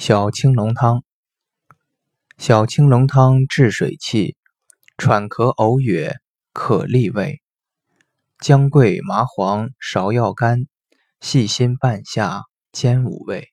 小青龙汤，小青龙汤治水气，喘咳呕哕可利胃。姜桂麻黄芍药甘，细辛半夏兼五味。